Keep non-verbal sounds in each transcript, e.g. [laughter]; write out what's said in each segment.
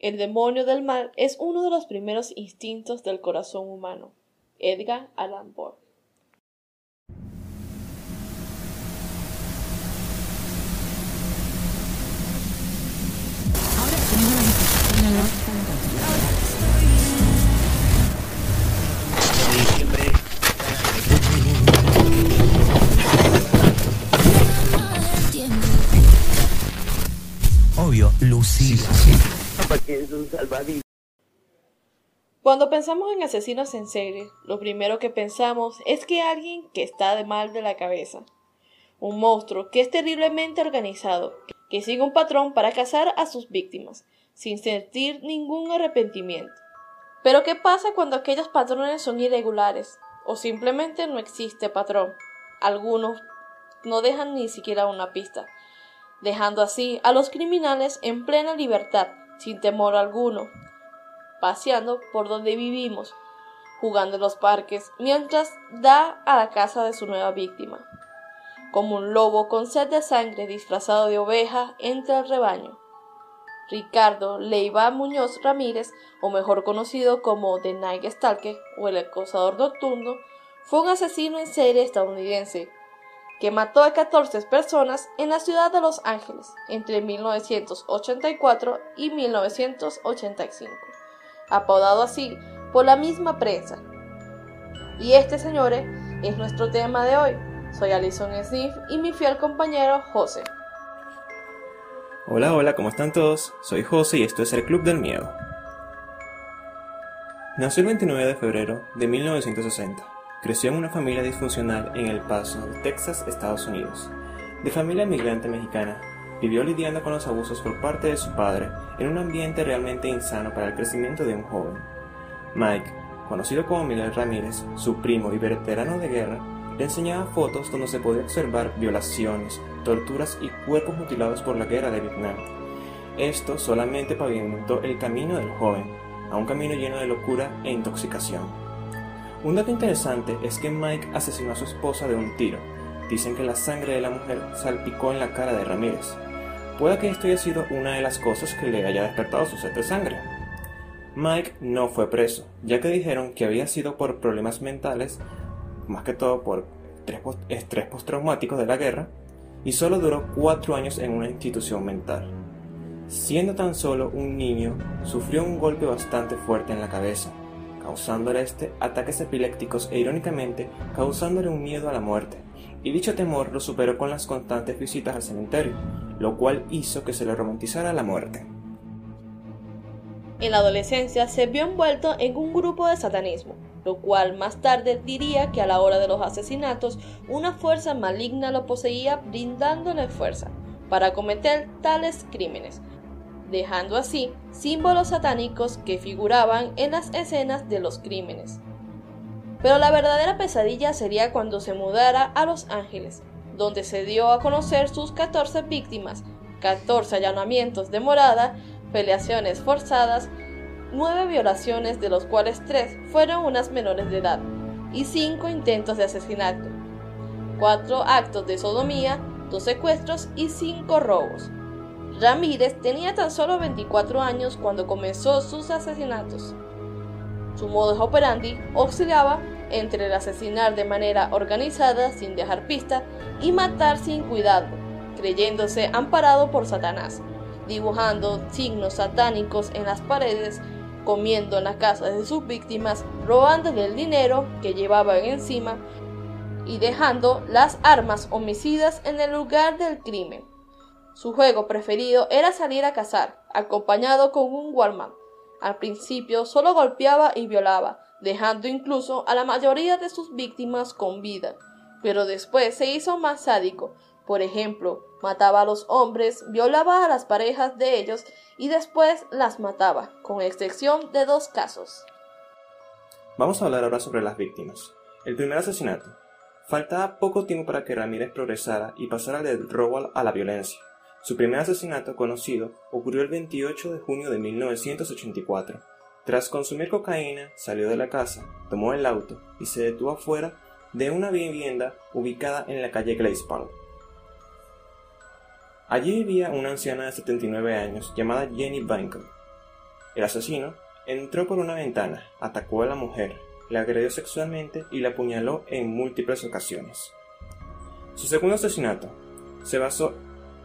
El demonio del mal es uno de los primeros instintos del corazón humano. Edgar Allan Poe. Obvio, Lucila. Cuando pensamos en asesinos en serie, lo primero que pensamos es que alguien que está de mal de la cabeza. Un monstruo que es terriblemente organizado, que sigue un patrón para cazar a sus víctimas, sin sentir ningún arrepentimiento. Pero ¿qué pasa cuando aquellos patrones son irregulares o simplemente no existe patrón? Algunos no dejan ni siquiera una pista, dejando así a los criminales en plena libertad, sin temor alguno, paseando por donde vivimos, jugando en los parques, mientras da a la casa de su nueva víctima, como un lobo con sed de sangre disfrazado de oveja entre el rebaño. Ricardo Leiva Muñoz Ramírez, o mejor conocido como The Night Stalker o el acosador nocturno, fue un asesino en serie estadounidense que mató a 14 personas en la ciudad de Los Ángeles entre 1984 y 1985, apodado así por la misma prensa. Y este, señores, es nuestro tema de hoy. Soy Alison Smith y mi fiel compañero José. Hola, hola, ¿cómo están todos? Soy José y esto es el Club del Miedo. Nació el 29 de febrero de 1960. Creció en una familia disfuncional en El Paso, Texas, Estados Unidos. De familia migrante mexicana, vivió lidiando con los abusos por parte de su padre en un ambiente realmente insano para el crecimiento de un joven. Mike, conocido como Miguel Ramírez, su primo y veterano de guerra, le enseñaba fotos donde se podía observar violaciones, torturas y cuerpos mutilados por la guerra de Vietnam. Esto solamente pavimentó el camino del joven, a un camino lleno de locura e intoxicación. Un dato interesante es que Mike asesinó a su esposa de un tiro. Dicen que la sangre de la mujer salpicó en la cara de Ramírez. Puede que esto haya sido una de las cosas que le haya despertado su sed de sangre. Mike no fue preso, ya que dijeron que había sido por problemas mentales, más que todo por estrés postraumático de la guerra, y solo duró cuatro años en una institución mental. Siendo tan solo un niño, sufrió un golpe bastante fuerte en la cabeza, causándole este ataques epilépticos e irónicamente causándole un miedo a la muerte, y dicho temor lo superó con las constantes visitas al cementerio, lo cual hizo que se le romantizara la muerte. En la adolescencia se vio envuelto en un grupo de satanismo, lo cual más tarde diría que a la hora de los asesinatos una fuerza maligna lo poseía brindándole fuerza para cometer tales crímenes, dejando así símbolos satánicos que figuraban en las escenas de los crímenes. Pero la verdadera pesadilla sería cuando se mudara a Los Ángeles, donde se dio a conocer sus 14 víctimas, 14 allanamientos de morada, peleaciones forzadas, 9 violaciones de los cuales 3 fueron unas menores de edad, y 5 intentos de asesinato, 4 actos de sodomía, 2 secuestros y 5 robos. Ramírez tenía tan solo 24 años cuando comenzó sus asesinatos. Su modus operandi oscilaba entre el asesinar de manera organizada sin dejar pista y matar sin cuidado, creyéndose amparado por Satanás, dibujando signos satánicos en las paredes, comiendo en las casas de sus víctimas, robándole el dinero que llevaban encima y dejando las armas homicidas en el lugar del crimen. Su juego preferido era salir a cazar, acompañado con un Walmart. Al principio solo golpeaba y violaba, dejando incluso a la mayoría de sus víctimas con vida, pero después se hizo más sádico. Por ejemplo, mataba a los hombres, violaba a las parejas de ellos y después las mataba, con excepción de dos casos. Vamos a hablar ahora sobre las víctimas. El primer asesinato. Faltaba poco tiempo para que Ramírez progresara y pasara del robo a la violencia. Su primer asesinato conocido ocurrió el 28 de junio de 1984. Tras consumir cocaína, salió de la casa, tomó el auto y se detuvo afuera de una vivienda ubicada en la calle Glaze Park. Allí vivía una anciana de 79 años llamada Jenny Banker. El asesino entró por una ventana, atacó a la mujer, la agredió sexualmente y la apuñaló en múltiples ocasiones. Su segundo asesinato se basó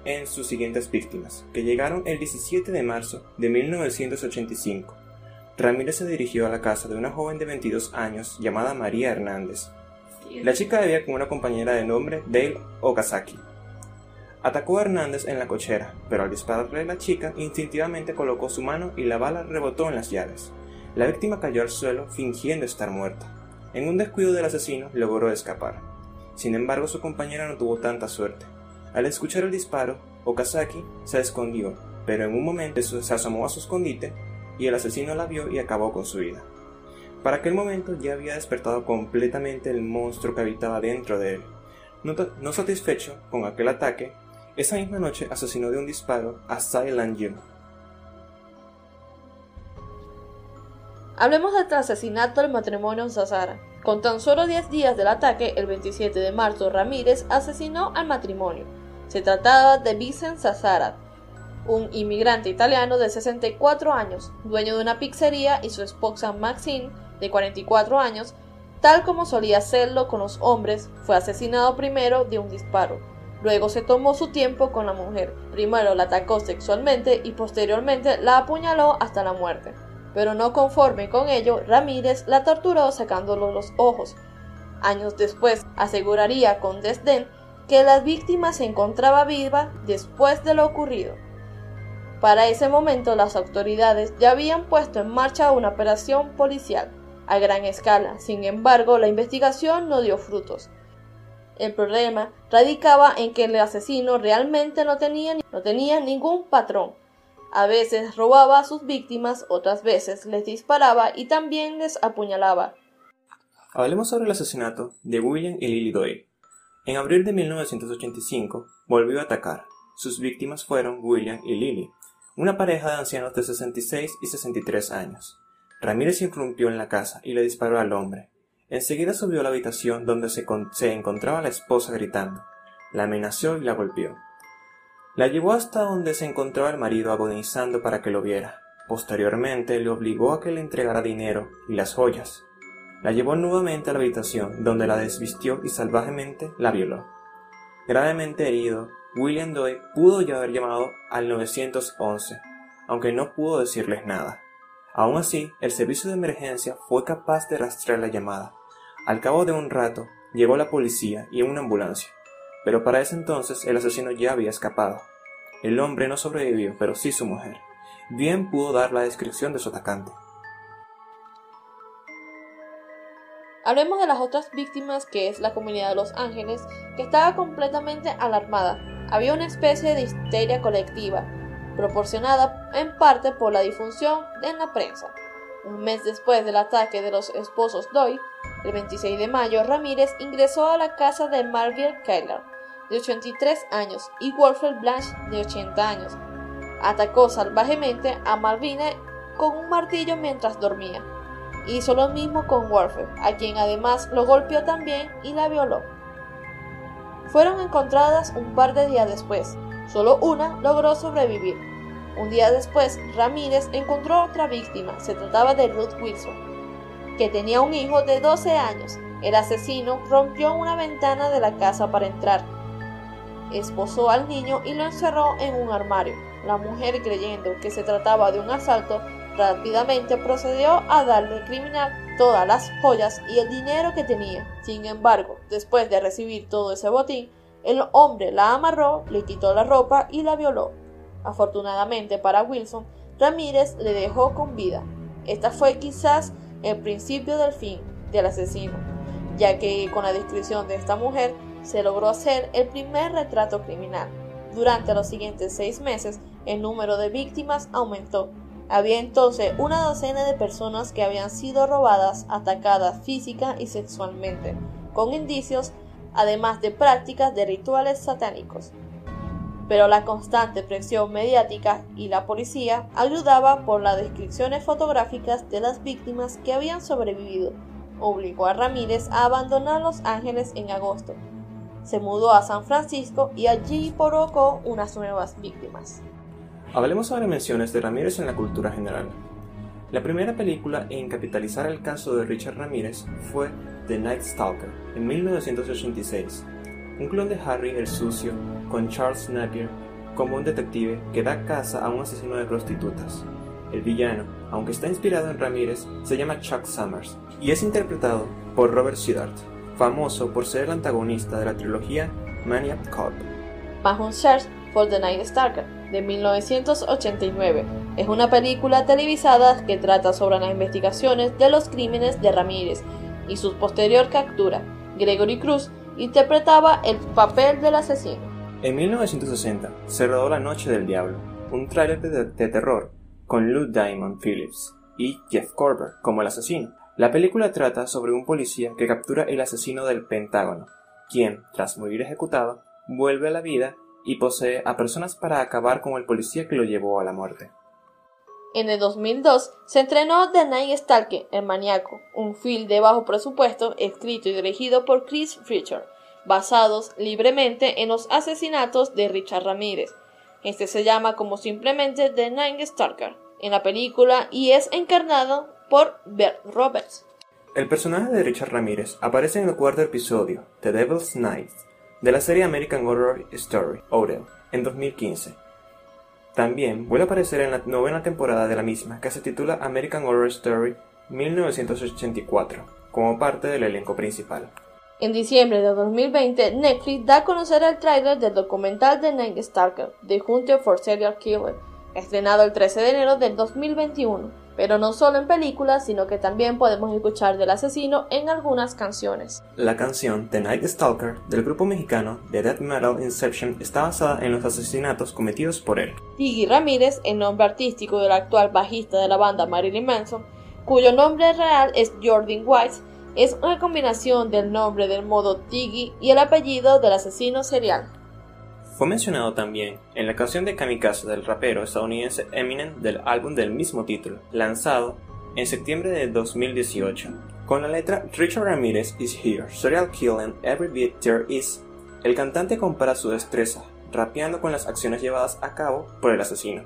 en sus siguientes víctimas, que llegaron el 17 de marzo de 1985. Ramírez se dirigió a la casa de una joven de 22 años llamada María Hernández. La chica vivía con una compañera de nombre Dale Okazaki. Atacó a Hernández en la cochera, pero al dispararle a la chica, instintivamente colocó su mano y la bala rebotó en las llaves. La víctima cayó al suelo fingiendo estar muerta. En un descuido del asesino logró escapar. Sin embargo, su compañera no tuvo tanta suerte. Al escuchar el disparo, Okazaki se escondió, pero en un momento se asomó a su escondite y el asesino la vio y acabó con su vida. Para aquel momento ya había despertado completamente el monstruo que habitaba dentro de él. No, satisfecho con aquel ataque, esa misma noche asesinó de un disparo a Silent Jim, Hablemos del asesinato del matrimonio en Sazara. Con tan solo 10 días del ataque, el 27 de marzo, Ramírez asesinó al matrimonio. Se trataba de Vicent Sazara, un inmigrante italiano de 64 años, dueño de una pizzería, y su esposa Maxine, de 44 años, tal como solía hacerlo con los hombres, fue asesinado primero de un disparo. Luego se tomó su tiempo con la mujer. Primero la atacó sexualmente y posteriormente la apuñaló hasta la muerte pero no conforme con ello, Ramírez la torturó sacándole los ojos. Años después aseguraría con desdén que la víctima se encontraba viva después de lo ocurrido. Para ese momento las autoridades ya habían puesto en marcha una operación policial a gran escala, sin embargo la investigación no dio frutos. El problema radicaba en que el asesino realmente no tenía, no tenía ningún patrón, a veces robaba a sus víctimas, otras veces les disparaba y también les apuñalaba. Hablemos sobre el asesinato de William y Lily Doyle. En abril de 1985 volvió a atacar. Sus víctimas fueron William y Lily, una pareja de ancianos de 66 y 63 años. Ramírez irrumpió en la casa y le disparó al hombre. Enseguida subió a la habitación donde se, se encontraba la esposa gritando. La amenazó y la golpeó. La llevó hasta donde se encontraba el marido agonizando para que lo viera. Posteriormente le obligó a que le entregara dinero y las joyas. La llevó nuevamente a la habitación, donde la desvistió y salvajemente la violó. Gravemente herido, William Doyle pudo ya haber llamado al 911, aunque no pudo decirles nada. Aún así, el servicio de emergencia fue capaz de rastrear la llamada. Al cabo de un rato, llegó la policía y una ambulancia pero para ese entonces el asesino ya había escapado. El hombre no sobrevivió, pero sí su mujer. Bien pudo dar la descripción de su atacante. Hablemos de las otras víctimas, que es la comunidad de Los Ángeles, que estaba completamente alarmada. Había una especie de histeria colectiva, proporcionada en parte por la difusión en la prensa. Un mes después del ataque de los esposos Doyle, el 26 de mayo, Ramírez ingresó a la casa de Margaret Keller, de 83 años, y Wolfred Blanche, de 80 años. Atacó salvajemente a Malvina con un martillo mientras dormía. Hizo lo mismo con Wolfred, a quien además lo golpeó también y la violó. Fueron encontradas un par de días después. Solo una logró sobrevivir. Un día después, Ramírez encontró otra víctima. Se trataba de Ruth Wilson, que tenía un hijo de 12 años. El asesino rompió una ventana de la casa para entrar esposó al niño y lo encerró en un armario. La mujer, creyendo que se trataba de un asalto, rápidamente procedió a darle al criminal todas las joyas y el dinero que tenía. Sin embargo, después de recibir todo ese botín, el hombre la amarró, le quitó la ropa y la violó. Afortunadamente para Wilson, Ramírez le dejó con vida. Esta fue quizás el principio del fin del asesino, ya que con la descripción de esta mujer se logró hacer el primer retrato criminal. Durante los siguientes seis meses, el número de víctimas aumentó. Había entonces una docena de personas que habían sido robadas, atacadas física y sexualmente, con indicios, además de prácticas de rituales satánicos. Pero la constante presión mediática y la policía ayudaba por las descripciones fotográficas de las víctimas que habían sobrevivido. Obligó a Ramírez a abandonar Los Ángeles en agosto, se mudó a San Francisco y allí provocó unas nuevas víctimas. Hablemos sobre menciones de Ramírez en la cultura general. La primera película en capitalizar el caso de Richard Ramírez fue The Night Stalker, en 1986, un clon de Harry el Sucio, con Charles Napier como un detective que da caza a un asesino de prostitutas. El villano, aunque está inspirado en Ramírez, se llama Chuck Summers y es interpretado por Robert Siddart, famoso por ser el antagonista de la trilogía Maniac Cop. Bajo Search for the Night Stalker, de 1989. Es una película televisada que trata sobre las investigaciones de los crímenes de Ramírez y su posterior captura. Gregory Cruz interpretaba el papel del asesino. En 1960 se rodó La Noche del Diablo, un tráiler de, de, terror con Lou Diamond Phillips y Jeff Corber como el asesino. La película trata sobre un policía que captura el asesino del Pentágono, quien, tras morir ejecutado, vuelve a la vida y posee a personas para acabar con el policía que lo llevó a la muerte. En el 2002 se entrenó The Night Stalker, El Maníaco, un film de bajo presupuesto escrito y dirigido por Chris Richard, basados libremente en los asesinatos de Richard Ramírez. Este se llama como simplemente The Night Stalker en la película y es encarnado por Bert Roberts. El personaje de Richard Ramírez aparece en el cuarto episodio, The Devil's Night, de la serie American Horror Story, Odell, en 2015. También vuelve a aparecer en la novena temporada de la misma, que se titula American Horror Story 1984, como parte del elenco principal. En diciembre de 2020, Netflix da a conocer el tráiler del documental de Night Stalker, The Hunter for Serial Killer, estrenado el 13 de enero del 2021 pero no solo en películas, sino que también podemos escuchar del asesino en algunas canciones. La canción The Night Stalker del grupo mexicano The Death Metal Inception está basada en los asesinatos cometidos por él. Tiggy Ramírez, el nombre artístico del actual bajista de la banda Marilyn Manson, cuyo nombre real es Jordan Weiss, es una combinación del nombre del modo Tiggy y el apellido del asesino serial. Fue mencionado también en la canción de Kamikaze del rapero estadounidense Eminem del álbum del mismo título, lanzado en septiembre de 2018. Con la letra Richard Ramirez is here, serial killing every bit there is. El cantante compara su destreza, rapeando con las acciones llevadas a cabo por el asesino.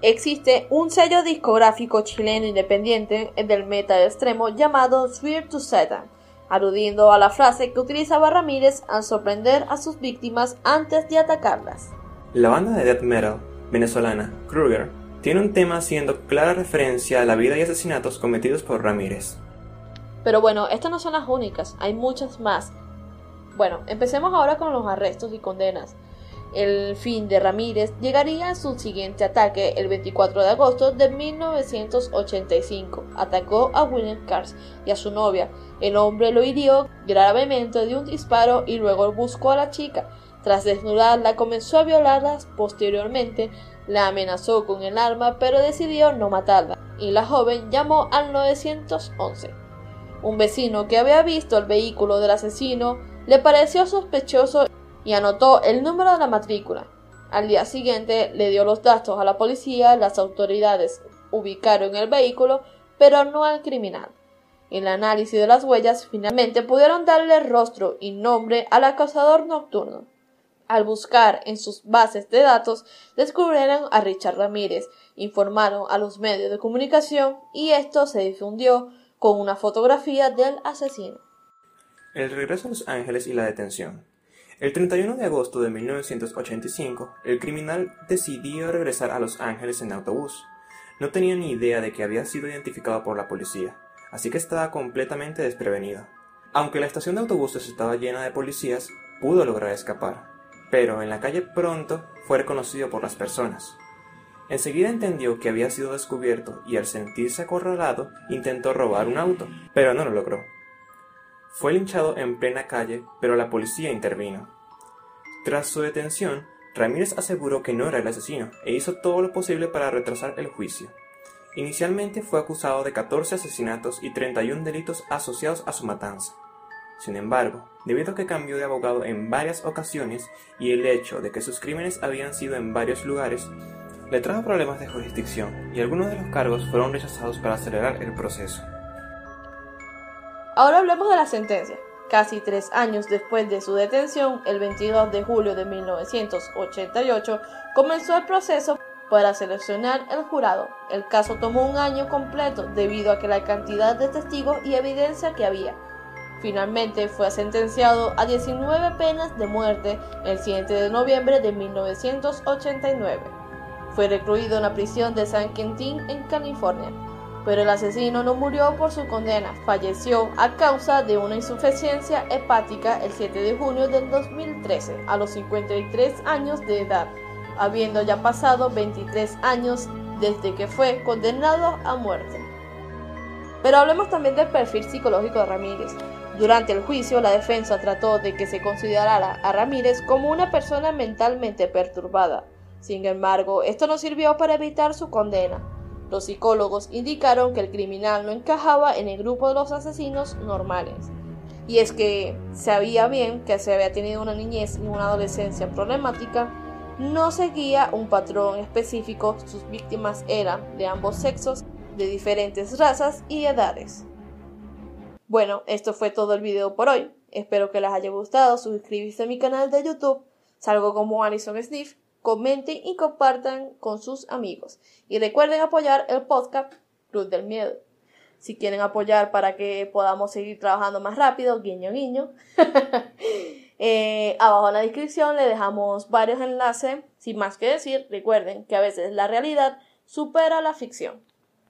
Existe un sello discográfico chileno independiente del metal extremo llamado Swear to Satan, aludiendo a la frase que utilizaba Ramírez al sorprender a sus víctimas antes de atacarlas. La banda de death metal venezolana Kruger tiene un tema haciendo clara referencia a la vida y asesinatos cometidos por Ramírez. Pero bueno, estas no son las únicas, hay muchas más. Bueno, empecemos ahora con los arrestos y condenas. El fin de Ramírez llegaría a su siguiente ataque el 24 de agosto de 1985. Atacó a William Cars y a su novia. El hombre lo hirió gravemente de un disparo y luego buscó a la chica. Tras desnudarla comenzó a violarla. Posteriormente la amenazó con el arma pero decidió no matarla y la joven llamó al 911. Un vecino que había visto el vehículo del asesino le pareció sospechoso y anotó el número de la matrícula. Al día siguiente le dio los datos a la policía, las autoridades ubicaron el vehículo, pero no al criminal. En el análisis de las huellas finalmente pudieron darle rostro y nombre al acosador nocturno. Al buscar en sus bases de datos, descubrieron a Richard Ramírez, informaron a los medios de comunicación y esto se difundió con una fotografía del asesino. El regreso a Los Ángeles y la detención. El 31 de agosto de 1985, el criminal decidió regresar a Los Ángeles en autobús. No tenía ni idea de que había sido identificado por la policía, así que estaba completamente desprevenido. Aunque la estación de autobuses estaba llena de policías, pudo lograr escapar, pero en la calle pronto fue reconocido por las personas. Enseguida entendió que había sido descubierto y al sentirse acorralado intentó robar un auto, pero no lo logró. Fue linchado en plena calle, pero la policía intervino. Tras su detención, Ramírez aseguró que no era el asesino e hizo todo lo posible para retrasar el juicio. Inicialmente fue acusado de 14 asesinatos y 31 delitos asociados a su matanza. Sin embargo, debido a que cambió de abogado en varias ocasiones y el hecho de que sus crímenes habían sido en varios lugares, le trajo problemas de jurisdicción y algunos de los cargos fueron rechazados para acelerar el proceso. Ahora hablemos de la sentencia. Casi tres años después de su detención, el 22 de julio de 1988, comenzó el proceso para seleccionar el jurado. El caso tomó un año completo debido a que la cantidad de testigos y evidencia que había. Finalmente fue sentenciado a 19 penas de muerte el 7 de noviembre de 1989. Fue recluido en la prisión de San Quentin en California pero el asesino no murió por su condena, falleció a causa de una insuficiencia hepática el 7 de junio del 2013, a los 53 años de edad, habiendo ya pasado 23 años desde que fue condenado a muerte. Pero hablemos también del perfil psicológico de Ramírez. Durante el juicio, la defensa trató de que se considerara a Ramírez como una persona mentalmente perturbada. Sin embargo, esto no sirvió para evitar su condena. Los psicólogos indicaron que el criminal no encajaba en el grupo de los asesinos normales. Y es que sabía bien que se había tenido una niñez y una adolescencia problemática, no seguía un patrón específico, sus víctimas eran de ambos sexos, de diferentes razas y edades. Bueno, esto fue todo el video por hoy. Espero que les haya gustado. Suscribirse a mi canal de YouTube. Salgo como Alison Sniff comenten y compartan con sus amigos. Y recuerden apoyar el podcast Cruz del Miedo. Si quieren apoyar para que podamos seguir trabajando más rápido, guiño guiño. [laughs] Eh, abajo en la descripción le dejamos varios enlaces. Sin más que decir, recuerden que a veces la realidad supera la ficción.